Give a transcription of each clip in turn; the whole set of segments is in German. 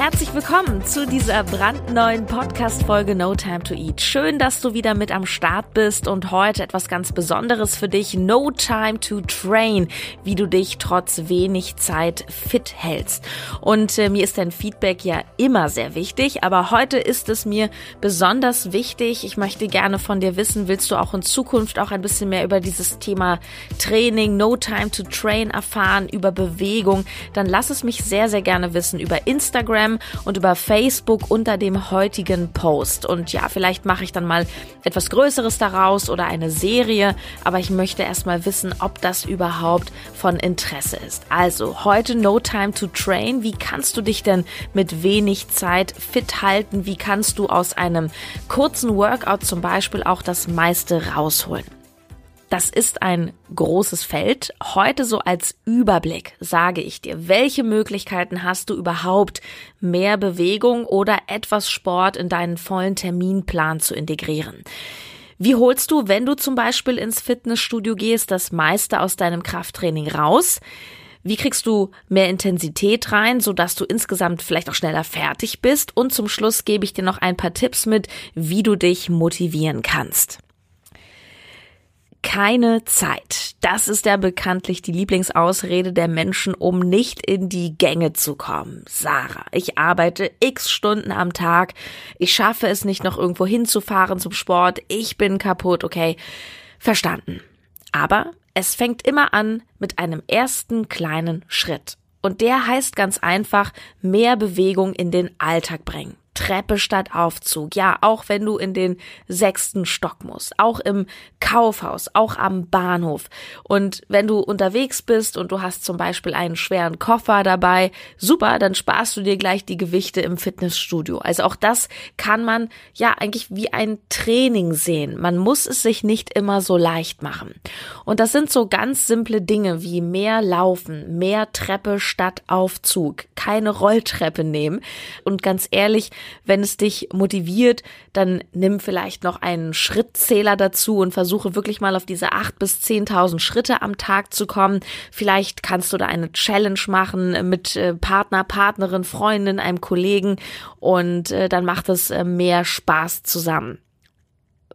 Herzlich willkommen zu dieser brandneuen Podcast-Folge No Time to Eat. Schön, dass du wieder mit am Start bist und heute etwas ganz Besonderes für dich. No Time to Train, wie du dich trotz wenig Zeit fit hältst. Und äh, mir ist dein Feedback ja immer sehr wichtig, aber heute ist es mir besonders wichtig. Ich möchte gerne von dir wissen, willst du auch in Zukunft auch ein bisschen mehr über dieses Thema Training, No Time to Train erfahren, über Bewegung? Dann lass es mich sehr, sehr gerne wissen über Instagram Instagram und über Facebook unter dem heutigen Post. Und ja, vielleicht mache ich dann mal etwas Größeres daraus oder eine Serie, aber ich möchte erstmal wissen, ob das überhaupt von Interesse ist. Also heute No Time to Train. Wie kannst du dich denn mit wenig Zeit fit halten? Wie kannst du aus einem kurzen Workout zum Beispiel auch das meiste rausholen? Das ist ein großes Feld. Heute so als Überblick sage ich dir, welche Möglichkeiten hast du überhaupt, mehr Bewegung oder etwas Sport in deinen vollen Terminplan zu integrieren? Wie holst du, wenn du zum Beispiel ins Fitnessstudio gehst, das meiste aus deinem Krafttraining raus? Wie kriegst du mehr Intensität rein, sodass du insgesamt vielleicht auch schneller fertig bist? Und zum Schluss gebe ich dir noch ein paar Tipps mit, wie du dich motivieren kannst keine Zeit. Das ist ja bekanntlich die Lieblingsausrede der Menschen, um nicht in die Gänge zu kommen. Sarah, ich arbeite x Stunden am Tag. Ich schaffe es nicht noch irgendwo hinzufahren zum Sport. Ich bin kaputt. Okay, verstanden. Aber es fängt immer an mit einem ersten kleinen Schritt. Und der heißt ganz einfach mehr Bewegung in den Alltag bringen. Treppe statt Aufzug. Ja, auch wenn du in den sechsten Stock musst, auch im Kaufhaus, auch am Bahnhof. Und wenn du unterwegs bist und du hast zum Beispiel einen schweren Koffer dabei, super, dann sparst du dir gleich die Gewichte im Fitnessstudio. Also auch das kann man ja eigentlich wie ein Training sehen. Man muss es sich nicht immer so leicht machen. Und das sind so ganz simple Dinge wie mehr Laufen, mehr Treppe statt Aufzug, keine Rolltreppe nehmen. Und ganz ehrlich, wenn es dich motiviert, dann nimm vielleicht noch einen Schrittzähler dazu und versuche wirklich mal auf diese acht bis zehntausend Schritte am Tag zu kommen. Vielleicht kannst du da eine Challenge machen mit äh, Partner, Partnerin, Freundin, einem Kollegen und äh, dann macht es äh, mehr Spaß zusammen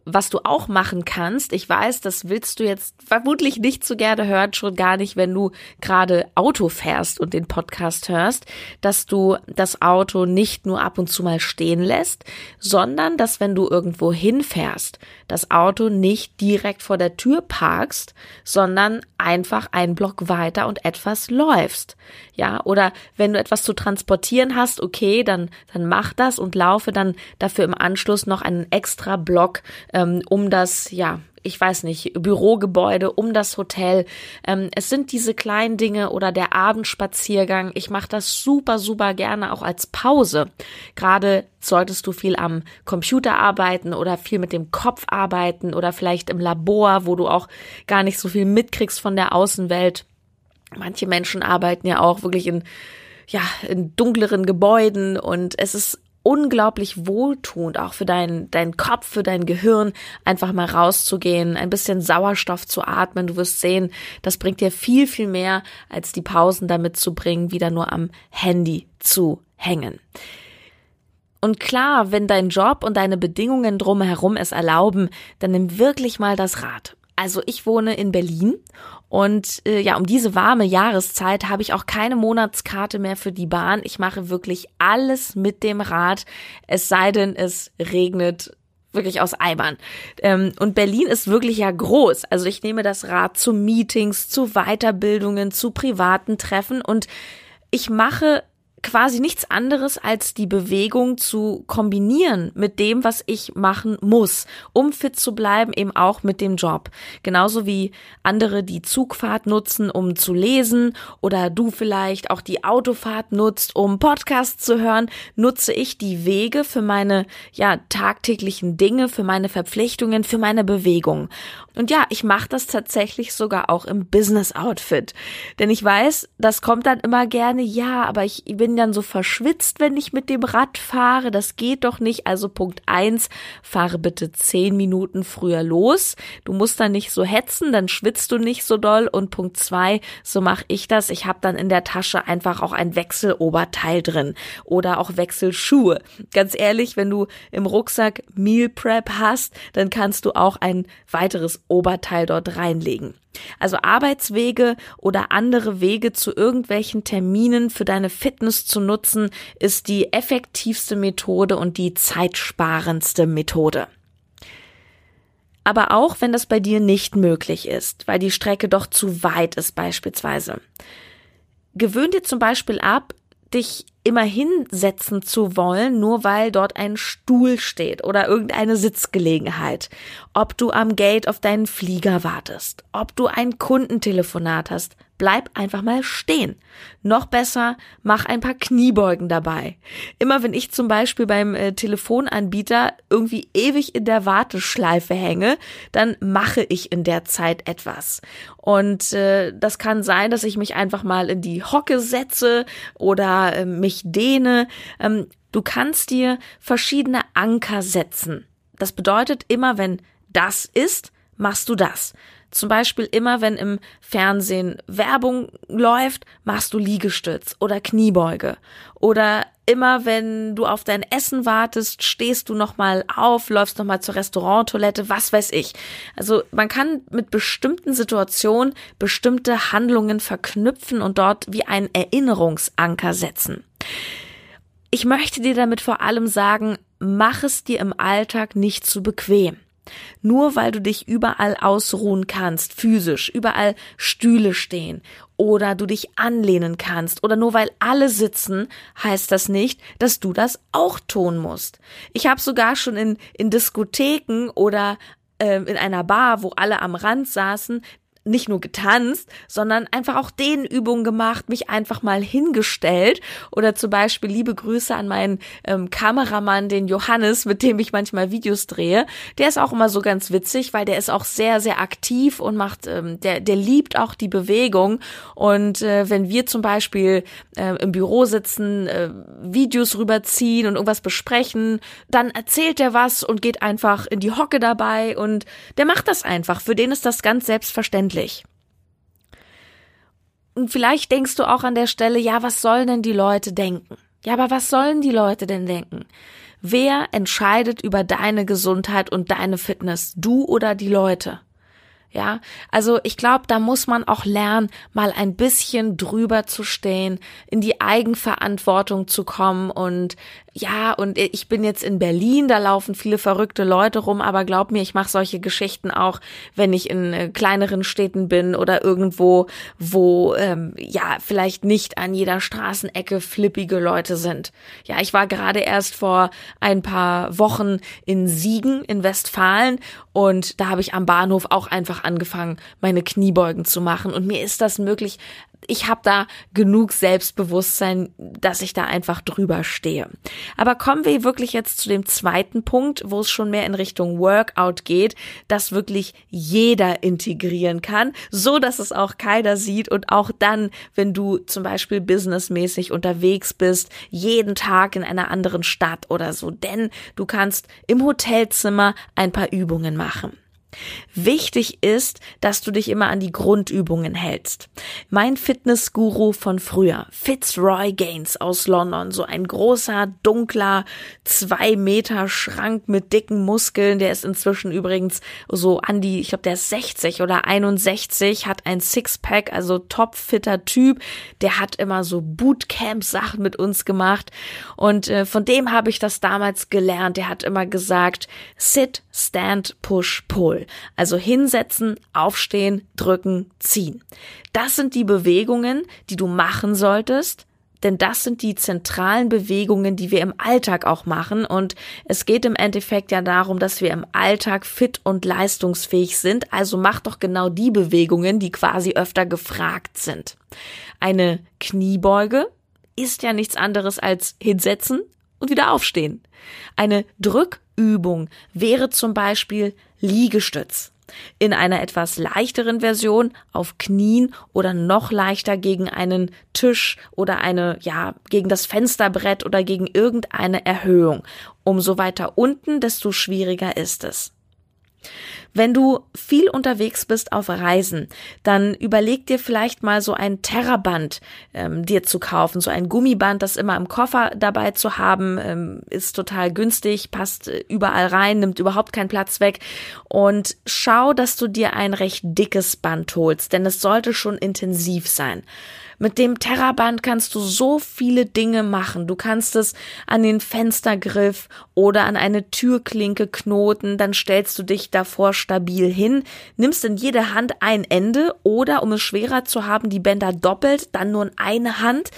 was du auch machen kannst, ich weiß, das willst du jetzt vermutlich nicht so gerne hören, schon gar nicht, wenn du gerade Auto fährst und den Podcast hörst, dass du das Auto nicht nur ab und zu mal stehen lässt, sondern dass wenn du irgendwo hinfährst, das Auto nicht direkt vor der Tür parkst, sondern einfach einen Block weiter und etwas läufst. Ja, oder wenn du etwas zu transportieren hast, okay, dann, dann mach das und laufe dann dafür im Anschluss noch einen extra Block ähm, um das, ja, ich weiß nicht, Bürogebäude, um das Hotel. Ähm, es sind diese kleinen Dinge oder der Abendspaziergang. Ich mache das super, super gerne auch als Pause. Gerade solltest du viel am Computer arbeiten oder viel mit dem Kopf arbeiten oder vielleicht im Labor, wo du auch gar nicht so viel mitkriegst von der Außenwelt. Manche Menschen arbeiten ja auch wirklich in ja, in dunkleren Gebäuden und es ist unglaublich wohltuend, auch für deinen dein Kopf, für dein Gehirn, einfach mal rauszugehen, ein bisschen Sauerstoff zu atmen. Du wirst sehen, das bringt dir viel, viel mehr, als die Pausen damit zu bringen, wieder nur am Handy zu hängen. Und klar, wenn dein Job und deine Bedingungen drumherum es erlauben, dann nimm wirklich mal das Rad. Also ich wohne in Berlin und äh, ja, um diese warme Jahreszeit habe ich auch keine Monatskarte mehr für die Bahn. Ich mache wirklich alles mit dem Rad, es sei denn, es regnet wirklich aus Eimern. Ähm, und Berlin ist wirklich ja groß. Also ich nehme das Rad zu Meetings, zu Weiterbildungen, zu privaten Treffen und ich mache quasi nichts anderes als die Bewegung zu kombinieren mit dem, was ich machen muss, um fit zu bleiben, eben auch mit dem Job. Genauso wie andere die Zugfahrt nutzen, um zu lesen oder du vielleicht auch die Autofahrt nutzt, um Podcasts zu hören, nutze ich die Wege für meine ja tagtäglichen Dinge, für meine Verpflichtungen, für meine Bewegung. Und ja, ich mache das tatsächlich sogar auch im Business Outfit, denn ich weiß, das kommt dann immer gerne, ja, aber ich bin dann so verschwitzt, wenn ich mit dem Rad fahre. Das geht doch nicht. Also Punkt eins, fahre bitte zehn Minuten früher los. Du musst dann nicht so hetzen, dann schwitzt du nicht so doll. Und Punkt zwei, so mache ich das. Ich habe dann in der Tasche einfach auch ein Wechseloberteil drin oder auch Wechselschuhe. Ganz ehrlich, wenn du im Rucksack Meal Prep hast, dann kannst du auch ein weiteres Oberteil dort reinlegen. Also Arbeitswege oder andere Wege zu irgendwelchen Terminen für deine Fitness zu nutzen, ist die effektivste Methode und die zeitsparendste Methode. Aber auch wenn das bei dir nicht möglich ist, weil die Strecke doch zu weit ist beispielsweise. Gewöhn dir zum Beispiel ab, dich immer hinsetzen zu wollen, nur weil dort ein Stuhl steht oder irgendeine Sitzgelegenheit. Ob du am Gate auf deinen Flieger wartest, ob du ein Kundentelefonat hast, bleib einfach mal stehen. Noch besser, mach ein paar Kniebeugen dabei. Immer wenn ich zum Beispiel beim äh, Telefonanbieter irgendwie ewig in der Warteschleife hänge, dann mache ich in der Zeit etwas. Und äh, das kann sein, dass ich mich einfach mal in die Hocke setze oder äh, mich dehne. Ähm, du kannst dir verschiedene Anker setzen. Das bedeutet immer, wenn das ist, machst du das. Zum Beispiel immer, wenn im Fernsehen Werbung läuft, machst du Liegestütz oder Kniebeuge. Oder immer, wenn du auf dein Essen wartest, stehst du nochmal auf, läufst nochmal zur Restauranttoilette, was weiß ich. Also man kann mit bestimmten Situationen bestimmte Handlungen verknüpfen und dort wie einen Erinnerungsanker setzen. Ich möchte dir damit vor allem sagen, mach es dir im Alltag nicht zu bequem. Nur weil du dich überall ausruhen kannst, physisch, überall Stühle stehen oder du dich anlehnen kannst oder nur weil alle sitzen, heißt das nicht, dass du das auch tun musst. Ich habe sogar schon in, in Diskotheken oder äh, in einer Bar, wo alle am Rand saßen, nicht nur getanzt, sondern einfach auch Dehnübungen gemacht, mich einfach mal hingestellt oder zum Beispiel liebe Grüße an meinen ähm, Kameramann, den Johannes, mit dem ich manchmal Videos drehe. Der ist auch immer so ganz witzig, weil der ist auch sehr, sehr aktiv und macht, ähm, der, der liebt auch die Bewegung. Und äh, wenn wir zum Beispiel äh, im Büro sitzen, äh, Videos rüberziehen und irgendwas besprechen, dann erzählt er was und geht einfach in die Hocke dabei und der macht das einfach. Für den ist das ganz selbstverständlich endlich. Und vielleicht denkst du auch an der Stelle, ja, was sollen denn die Leute denken? Ja, aber was sollen die Leute denn denken? Wer entscheidet über deine Gesundheit und deine Fitness? Du oder die Leute? Ja, also ich glaube, da muss man auch lernen, mal ein bisschen drüber zu stehen, in die Eigenverantwortung zu kommen und ja, und ich bin jetzt in Berlin, da laufen viele verrückte Leute rum, aber glaub mir, ich mache solche Geschichten auch, wenn ich in äh, kleineren Städten bin oder irgendwo, wo ähm, ja vielleicht nicht an jeder Straßenecke flippige Leute sind. Ja, ich war gerade erst vor ein paar Wochen in Siegen in Westfalen und da habe ich am Bahnhof auch einfach angefangen, meine Kniebeugen zu machen und mir ist das möglich ich habe da genug Selbstbewusstsein, dass ich da einfach drüber stehe. Aber kommen wir wirklich jetzt zu dem zweiten Punkt, wo es schon mehr in Richtung Workout geht, das wirklich jeder integrieren kann, so dass es auch keiner sieht und auch dann, wenn du zum Beispiel businessmäßig unterwegs bist, jeden Tag in einer anderen Stadt oder so, denn du kannst im Hotelzimmer ein paar Übungen machen. Wichtig ist, dass du dich immer an die Grundübungen hältst. Mein Fitnessguru von früher, Fitzroy Gaines aus London, so ein großer, dunkler, zwei Meter Schrank mit dicken Muskeln, der ist inzwischen übrigens so an die, ich glaube, der ist 60 oder 61, hat ein Sixpack, also topfitter Typ, der hat immer so Bootcamp-Sachen mit uns gemacht und äh, von dem habe ich das damals gelernt. Der hat immer gesagt, sit, stand, push, pull. Also hinsetzen, aufstehen, drücken, ziehen. Das sind die Bewegungen, die du machen solltest, denn das sind die zentralen Bewegungen, die wir im Alltag auch machen und es geht im Endeffekt ja darum, dass wir im Alltag fit und leistungsfähig sind, also mach doch genau die Bewegungen, die quasi öfter gefragt sind. Eine Kniebeuge ist ja nichts anderes als hinsetzen und wieder aufstehen. Eine Drückübung wäre zum Beispiel Liegestütz. In einer etwas leichteren Version auf Knien oder noch leichter gegen einen Tisch oder eine, ja, gegen das Fensterbrett oder gegen irgendeine Erhöhung. Umso weiter unten, desto schwieriger ist es. Wenn du viel unterwegs bist auf Reisen, dann überleg dir vielleicht mal so ein Terraband ähm, dir zu kaufen, so ein Gummiband, das immer im Koffer dabei zu haben, ähm, ist total günstig, passt äh, überall rein, nimmt überhaupt keinen Platz weg und schau, dass du dir ein recht dickes Band holst, denn es sollte schon intensiv sein. Mit dem Terraband kannst du so viele Dinge machen. Du kannst es an den Fenstergriff oder an eine Türklinke knoten, dann stellst du dich davor stabil hin, nimmst in jede Hand ein Ende oder, um es schwerer zu haben, die Bänder doppelt, dann nur in eine Hand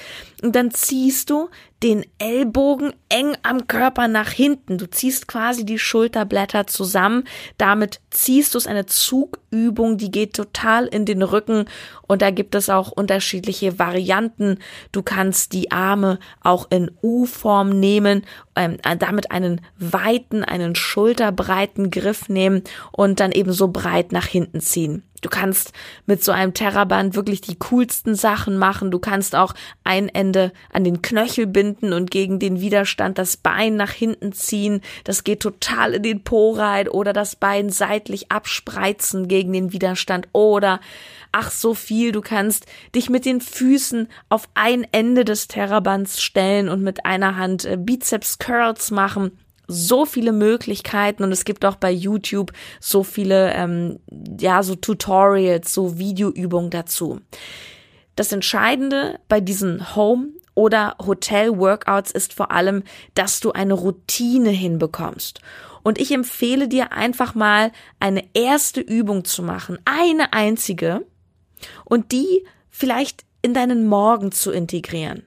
und dann ziehst du den Ellbogen eng am Körper nach hinten. Du ziehst quasi die Schulterblätter zusammen. Damit ziehst du es eine Zugübung, die geht total in den Rücken. Und da gibt es auch unterschiedliche Varianten. Du kannst die Arme auch in U-Form nehmen, ähm, damit einen weiten, einen schulterbreiten Griff nehmen und dann eben so breit nach hinten ziehen. Du kannst mit so einem Terraband wirklich die coolsten Sachen machen. Du kannst auch ein Ende an den Knöchel binden und gegen den Widerstand das Bein nach hinten ziehen. Das geht total in den Po rein oder das Bein seitlich abspreizen gegen den Widerstand oder ach so viel. Du kannst dich mit den Füßen auf ein Ende des Terrabands stellen und mit einer Hand äh, Bizeps Curls machen so viele Möglichkeiten und es gibt auch bei YouTube so viele, ähm, ja, so Tutorials, so Videoübungen dazu. Das Entscheidende bei diesen Home- oder Hotel-Workouts ist vor allem, dass du eine Routine hinbekommst. Und ich empfehle dir einfach mal eine erste Übung zu machen, eine einzige, und die vielleicht in deinen Morgen zu integrieren.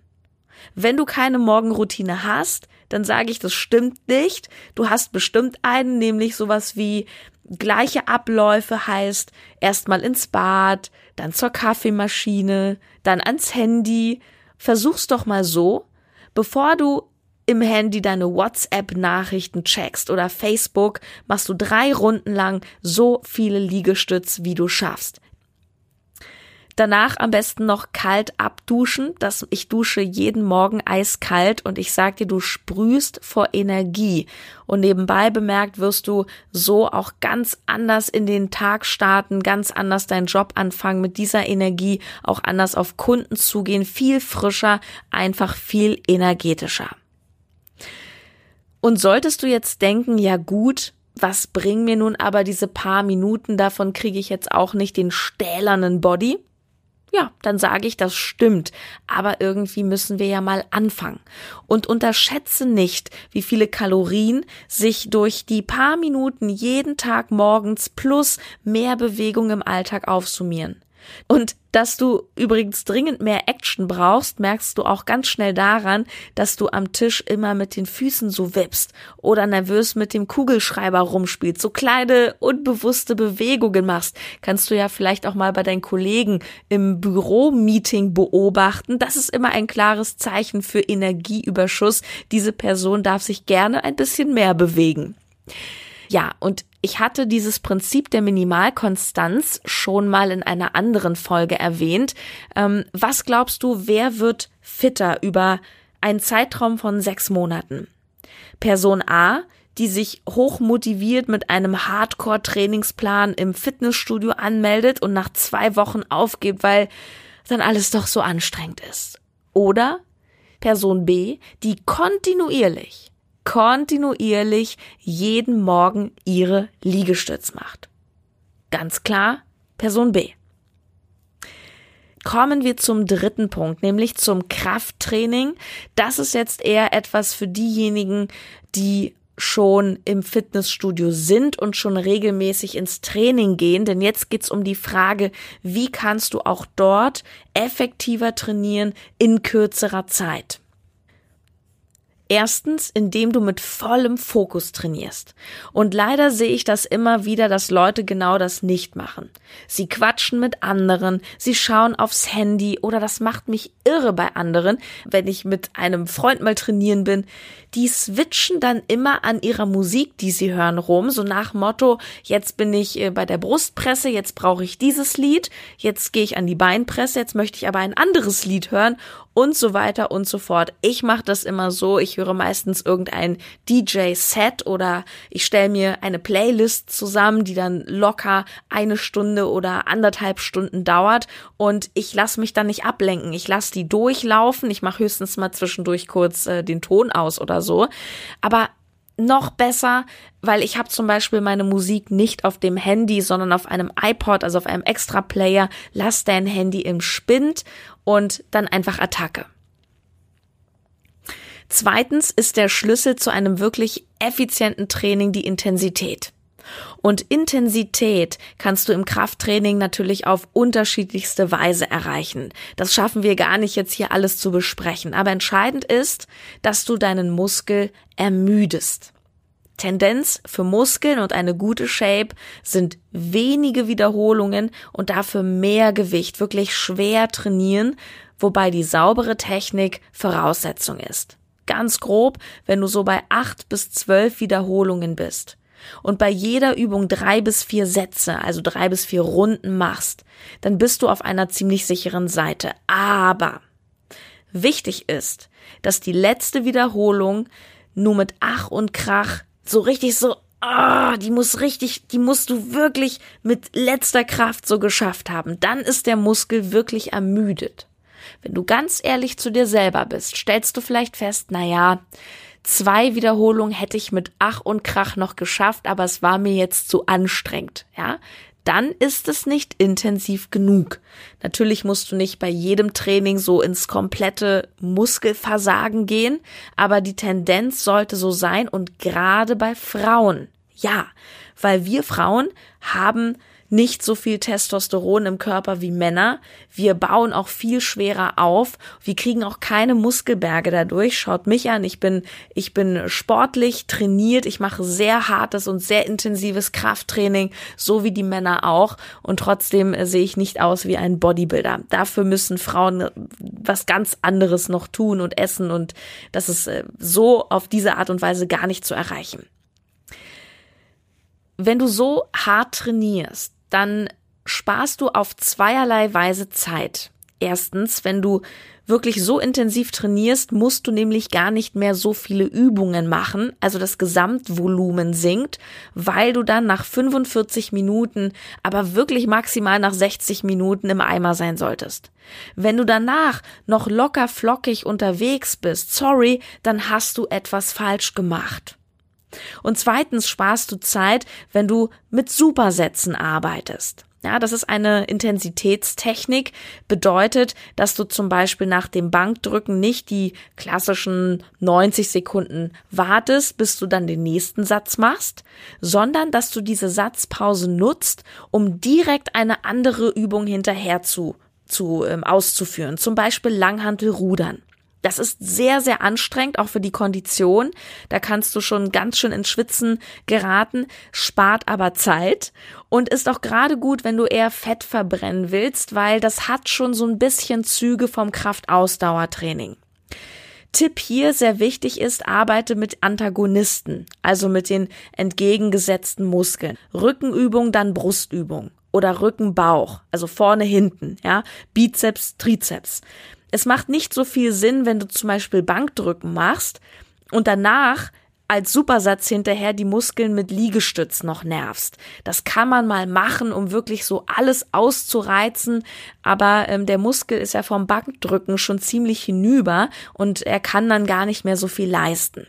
Wenn du keine Morgenroutine hast, dann sage ich, das stimmt nicht. Du hast bestimmt einen, nämlich sowas wie gleiche Abläufe heißt erstmal ins Bad, dann zur Kaffeemaschine, dann ans Handy. Versuch's doch mal so, bevor du im Handy deine WhatsApp-Nachrichten checkst oder Facebook, machst du drei Runden lang so viele Liegestütz, wie du schaffst. Danach am besten noch kalt abduschen. Das, ich dusche jeden Morgen eiskalt und ich sag dir, du sprühst vor Energie. Und nebenbei bemerkt wirst du so auch ganz anders in den Tag starten, ganz anders deinen Job anfangen, mit dieser Energie auch anders auf Kunden zugehen, viel frischer, einfach viel energetischer. Und solltest du jetzt denken, ja gut, was bringen mir nun aber diese paar Minuten, davon kriege ich jetzt auch nicht den stählernen Body? Ja, dann sage ich, das stimmt. Aber irgendwie müssen wir ja mal anfangen. Und unterschätze nicht, wie viele Kalorien sich durch die paar Minuten jeden Tag morgens plus mehr Bewegung im Alltag aufsummieren. Und dass du übrigens dringend mehr Action brauchst, merkst du auch ganz schnell daran, dass du am Tisch immer mit den Füßen so wippst oder nervös mit dem Kugelschreiber rumspielst, so kleine unbewusste Bewegungen machst. Kannst du ja vielleicht auch mal bei deinen Kollegen im Büromeeting beobachten. Das ist immer ein klares Zeichen für Energieüberschuss. Diese Person darf sich gerne ein bisschen mehr bewegen. Ja, und ich hatte dieses Prinzip der Minimalkonstanz schon mal in einer anderen Folge erwähnt. Ähm, was glaubst du, wer wird fitter über einen Zeitraum von sechs Monaten? Person A, die sich hoch motiviert mit einem Hardcore-Trainingsplan im Fitnessstudio anmeldet und nach zwei Wochen aufgibt, weil dann alles doch so anstrengend ist. Oder Person B, die kontinuierlich kontinuierlich jeden Morgen ihre Liegestütz macht. Ganz klar, Person B. Kommen wir zum dritten Punkt, nämlich zum Krafttraining. Das ist jetzt eher etwas für diejenigen, die schon im Fitnessstudio sind und schon regelmäßig ins Training gehen, denn jetzt geht's um die Frage, wie kannst du auch dort effektiver trainieren in kürzerer Zeit. Erstens, indem du mit vollem Fokus trainierst. Und leider sehe ich das immer wieder, dass Leute genau das nicht machen. Sie quatschen mit anderen, sie schauen aufs Handy oder das macht mich irre bei anderen, wenn ich mit einem Freund mal trainieren bin. Die switchen dann immer an ihrer Musik, die sie hören, rum, so nach Motto, jetzt bin ich äh, bei der Brustpresse, jetzt brauche ich dieses Lied, jetzt gehe ich an die Beinpresse, jetzt möchte ich aber ein anderes Lied hören und so weiter und so fort. Ich mache das immer so, ich höre meistens irgendein DJ-Set oder ich stelle mir eine Playlist zusammen, die dann locker eine Stunde oder anderthalb Stunden dauert und ich lasse mich dann nicht ablenken. Ich lasse die durchlaufen, ich mache höchstens mal zwischendurch kurz äh, den Ton aus oder so. Aber noch besser, weil ich habe zum Beispiel meine Musik nicht auf dem Handy, sondern auf einem iPod, also auf einem extra Player. Lass dein Handy im Spind und dann einfach Attacke. Zweitens ist der Schlüssel zu einem wirklich effizienten Training die Intensität. Und Intensität kannst du im Krafttraining natürlich auf unterschiedlichste Weise erreichen. Das schaffen wir gar nicht jetzt hier alles zu besprechen. Aber entscheidend ist, dass du deinen Muskel ermüdest. Tendenz für Muskeln und eine gute Shape sind wenige Wiederholungen und dafür mehr Gewicht, wirklich schwer trainieren, wobei die saubere Technik Voraussetzung ist. Ganz grob, wenn du so bei acht bis zwölf Wiederholungen bist und bei jeder Übung drei bis vier Sätze, also drei bis vier Runden machst, dann bist du auf einer ziemlich sicheren Seite. Aber wichtig ist, dass die letzte Wiederholung nur mit Ach und Krach so richtig so, ah, die muss richtig, die musst du wirklich mit letzter Kraft so geschafft haben. Dann ist der Muskel wirklich ermüdet. Wenn du ganz ehrlich zu dir selber bist, stellst du vielleicht fest, na ja, Zwei Wiederholungen hätte ich mit Ach und Krach noch geschafft, aber es war mir jetzt zu anstrengend, ja? Dann ist es nicht intensiv genug. Natürlich musst du nicht bei jedem Training so ins komplette Muskelversagen gehen, aber die Tendenz sollte so sein und gerade bei Frauen. Ja, weil wir Frauen haben nicht so viel Testosteron im Körper wie Männer. Wir bauen auch viel schwerer auf. Wir kriegen auch keine Muskelberge dadurch. Schaut mich an. Ich bin, ich bin sportlich trainiert. Ich mache sehr hartes und sehr intensives Krafttraining, so wie die Männer auch. Und trotzdem äh, sehe ich nicht aus wie ein Bodybuilder. Dafür müssen Frauen äh, was ganz anderes noch tun und essen. Und das ist äh, so auf diese Art und Weise gar nicht zu erreichen wenn du so hart trainierst, dann sparst du auf zweierlei Weise Zeit. Erstens, wenn du wirklich so intensiv trainierst, musst du nämlich gar nicht mehr so viele Übungen machen, also das Gesamtvolumen sinkt, weil du dann nach 45 Minuten, aber wirklich maximal nach 60 Minuten im Eimer sein solltest. Wenn du danach noch locker flockig unterwegs bist, sorry, dann hast du etwas falsch gemacht. Und zweitens sparst du Zeit, wenn du mit Supersätzen arbeitest. Ja, das ist eine Intensitätstechnik, bedeutet, dass du zum Beispiel nach dem Bankdrücken nicht die klassischen 90 Sekunden wartest, bis du dann den nächsten Satz machst, sondern dass du diese Satzpause nutzt, um direkt eine andere Übung hinterher zu, zu ähm, auszuführen, zum Beispiel Langhantelrudern. Das ist sehr, sehr anstrengend, auch für die Kondition. Da kannst du schon ganz schön ins Schwitzen geraten, spart aber Zeit und ist auch gerade gut, wenn du eher Fett verbrennen willst, weil das hat schon so ein bisschen Züge vom Kraftausdauertraining. Tipp hier sehr wichtig ist, arbeite mit Antagonisten, also mit den entgegengesetzten Muskeln. Rückenübung, dann Brustübung oder Rücken-Bauch, also vorne, hinten, ja, Bizeps, Trizeps. Es macht nicht so viel Sinn, wenn du zum Beispiel Bankdrücken machst und danach als Supersatz hinterher die Muskeln mit Liegestütz noch nervst. Das kann man mal machen, um wirklich so alles auszureizen, aber ähm, der Muskel ist ja vom Bankdrücken schon ziemlich hinüber und er kann dann gar nicht mehr so viel leisten.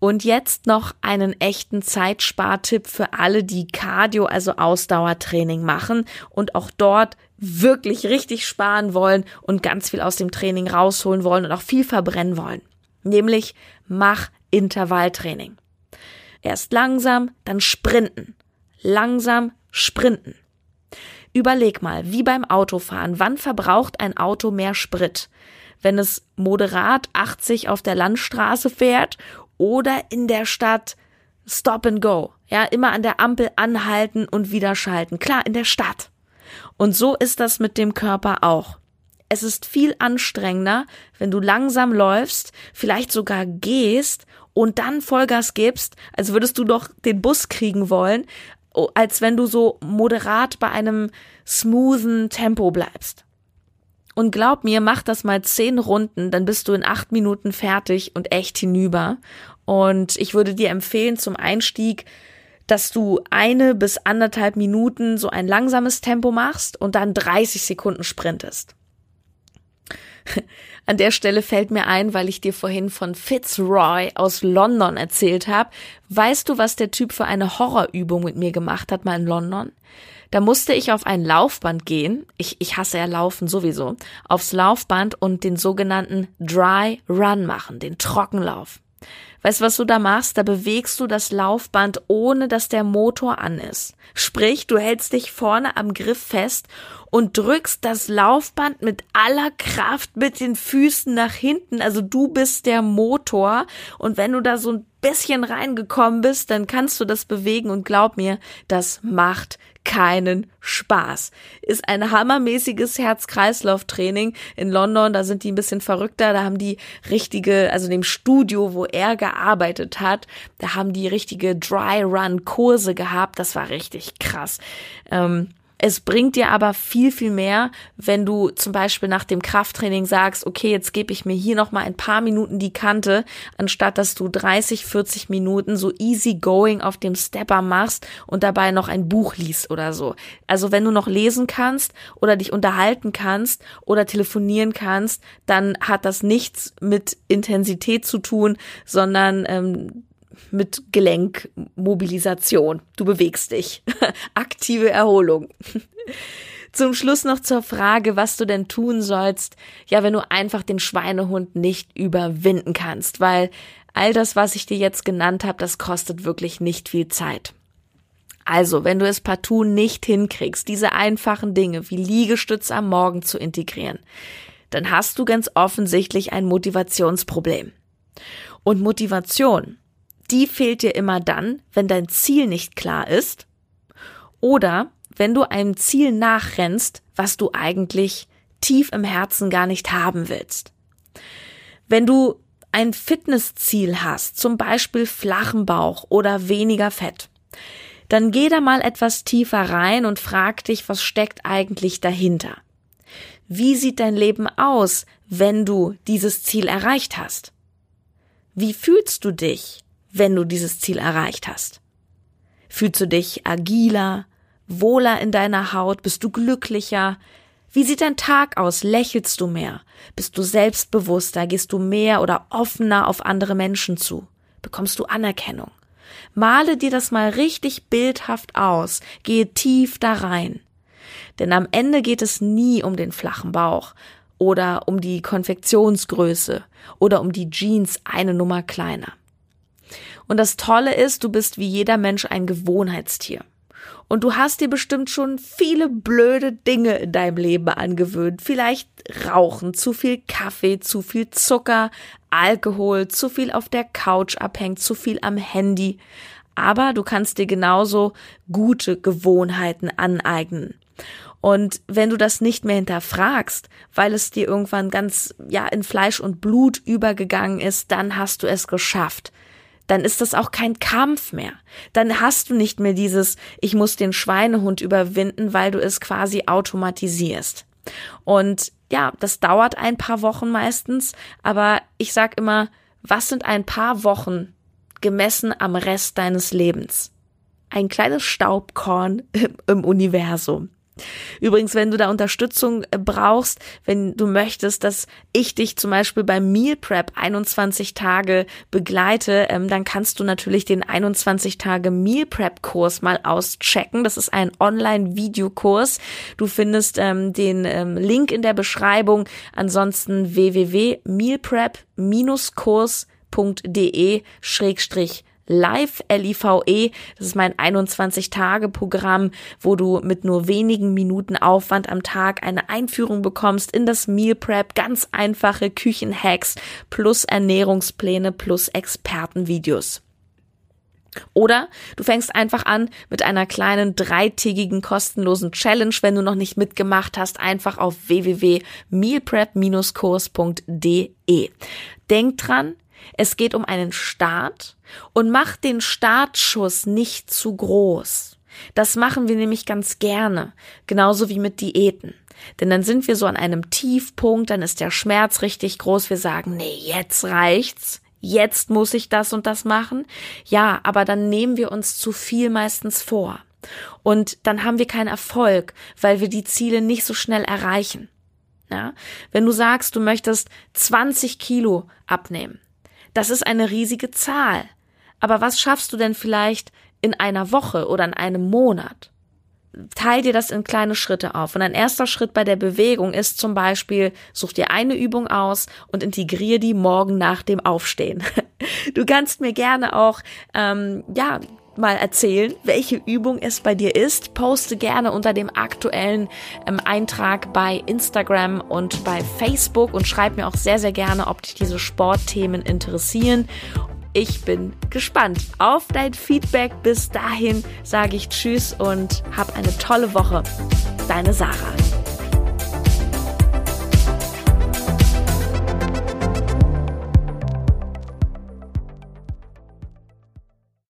Und jetzt noch einen echten Zeitspartipp für alle, die Cardio, also Ausdauertraining machen und auch dort wirklich richtig sparen wollen und ganz viel aus dem Training rausholen wollen und auch viel verbrennen wollen. Nämlich mach Intervalltraining. Erst langsam, dann sprinten. Langsam sprinten. Überleg mal, wie beim Autofahren, wann verbraucht ein Auto mehr Sprit? Wenn es moderat 80 auf der Landstraße fährt oder in der Stadt Stop and Go. Ja, immer an der Ampel anhalten und wieder schalten. Klar, in der Stadt. Und so ist das mit dem Körper auch. Es ist viel anstrengender, wenn du langsam läufst, vielleicht sogar gehst und dann Vollgas gibst, als würdest du doch den Bus kriegen wollen, als wenn du so moderat bei einem smoothen Tempo bleibst. Und glaub mir, mach das mal zehn Runden, dann bist du in acht Minuten fertig und echt hinüber. Und ich würde dir empfehlen zum Einstieg, dass du eine bis anderthalb Minuten so ein langsames Tempo machst und dann 30 Sekunden sprintest. An der Stelle fällt mir ein, weil ich dir vorhin von Fitzroy aus London erzählt habe. Weißt du, was der Typ für eine Horrorübung mit mir gemacht hat, mal in London? Da musste ich auf ein Laufband gehen. Ich, ich hasse ja Laufen sowieso. Aufs Laufband und den sogenannten Dry Run machen, den Trockenlauf. Weißt du, was du da machst? Da bewegst du das Laufband, ohne dass der Motor an ist. Sprich, du hältst dich vorne am Griff fest und drückst das Laufband mit aller Kraft mit den Füßen nach hinten. Also du bist der Motor. Und wenn du da so ein bisschen reingekommen bist, dann kannst du das bewegen und glaub mir, das macht keinen Spaß. Ist ein hammermäßiges Herz-Kreislauf-Training in London. Da sind die ein bisschen verrückter. Da haben die richtige, also dem Studio, wo er gearbeitet hat, da haben die richtige Dry-Run-Kurse gehabt. Das war richtig krass. Ähm, es bringt dir aber viel, viel mehr, wenn du zum Beispiel nach dem Krafttraining sagst, okay, jetzt gebe ich mir hier noch mal ein paar Minuten die Kante, anstatt dass du 30, 40 Minuten so easy going auf dem Stepper machst und dabei noch ein Buch liest oder so. Also wenn du noch lesen kannst oder dich unterhalten kannst oder telefonieren kannst, dann hat das nichts mit Intensität zu tun, sondern ähm, mit Gelenkmobilisation. Du bewegst dich. Aktive Erholung. Zum Schluss noch zur Frage, was du denn tun sollst, ja, wenn du einfach den Schweinehund nicht überwinden kannst, weil all das, was ich dir jetzt genannt habe, das kostet wirklich nicht viel Zeit. Also, wenn du es partout nicht hinkriegst, diese einfachen Dinge wie Liegestütze am Morgen zu integrieren, dann hast du ganz offensichtlich ein Motivationsproblem. Und Motivation, die fehlt dir immer dann, wenn dein Ziel nicht klar ist oder wenn du einem Ziel nachrennst, was du eigentlich tief im Herzen gar nicht haben willst. Wenn du ein Fitnessziel hast, zum Beispiel flachen Bauch oder weniger Fett, dann geh da mal etwas tiefer rein und frag dich, was steckt eigentlich dahinter? Wie sieht dein Leben aus, wenn du dieses Ziel erreicht hast? Wie fühlst du dich, wenn du dieses Ziel erreicht hast? Fühlst du dich agiler, wohler in deiner Haut? Bist du glücklicher? Wie sieht dein Tag aus? Lächelst du mehr? Bist du selbstbewusster? Gehst du mehr oder offener auf andere Menschen zu? Bekommst du Anerkennung? Male dir das mal richtig bildhaft aus. Gehe tief da rein. Denn am Ende geht es nie um den flachen Bauch oder um die Konfektionsgröße oder um die Jeans eine Nummer kleiner. Und das Tolle ist, du bist wie jeder Mensch ein Gewohnheitstier. Und du hast dir bestimmt schon viele blöde Dinge in deinem Leben angewöhnt. Vielleicht Rauchen, zu viel Kaffee, zu viel Zucker, Alkohol, zu viel auf der Couch abhängt, zu viel am Handy. Aber du kannst dir genauso gute Gewohnheiten aneignen. Und wenn du das nicht mehr hinterfragst, weil es dir irgendwann ganz, ja, in Fleisch und Blut übergegangen ist, dann hast du es geschafft dann ist das auch kein Kampf mehr. Dann hast du nicht mehr dieses, ich muss den Schweinehund überwinden, weil du es quasi automatisierst. Und ja, das dauert ein paar Wochen meistens, aber ich sag immer, was sind ein paar Wochen gemessen am Rest deines Lebens? Ein kleines Staubkorn im Universum. Übrigens, wenn du da Unterstützung äh, brauchst, wenn du möchtest, dass ich dich zum Beispiel beim Meal Prep 21 Tage begleite, ähm, dann kannst du natürlich den 21 Tage Meal Prep Kurs mal auschecken. Das ist ein Online-Videokurs. Du findest ähm, den ähm, Link in der Beschreibung. Ansonsten www.mealprep-kurs www.live.de schrägstrich Live, L-I-V-E. Das ist mein 21-Tage-Programm, wo du mit nur wenigen Minuten Aufwand am Tag eine Einführung bekommst in das Meal Prep, ganz einfache Küchenhacks plus Ernährungspläne plus Expertenvideos. Oder du fängst einfach an mit einer kleinen dreitägigen kostenlosen Challenge, wenn du noch nicht mitgemacht hast, einfach auf www.mealprep-kurs.de. Denk dran, es geht um einen Start und mach den Startschuss nicht zu groß. Das machen wir nämlich ganz gerne, genauso wie mit Diäten. Denn dann sind wir so an einem Tiefpunkt, dann ist der Schmerz richtig groß, wir sagen, nee, jetzt reicht's, jetzt muss ich das und das machen. Ja, aber dann nehmen wir uns zu viel meistens vor. Und dann haben wir keinen Erfolg, weil wir die Ziele nicht so schnell erreichen. Ja? Wenn du sagst, du möchtest 20 Kilo abnehmen, das ist eine riesige Zahl. Aber was schaffst du denn vielleicht in einer Woche oder in einem Monat? Teil dir das in kleine Schritte auf. Und ein erster Schritt bei der Bewegung ist zum Beispiel, such dir eine Übung aus und integriere die morgen nach dem Aufstehen. Du kannst mir gerne auch, ähm, ja, mal erzählen, welche Übung es bei dir ist. Poste gerne unter dem aktuellen ähm, Eintrag bei Instagram und bei Facebook und schreib mir auch sehr, sehr gerne, ob dich diese Sportthemen interessieren. Ich bin gespannt auf dein Feedback. Bis dahin sage ich Tschüss und hab eine tolle Woche. Deine Sarah.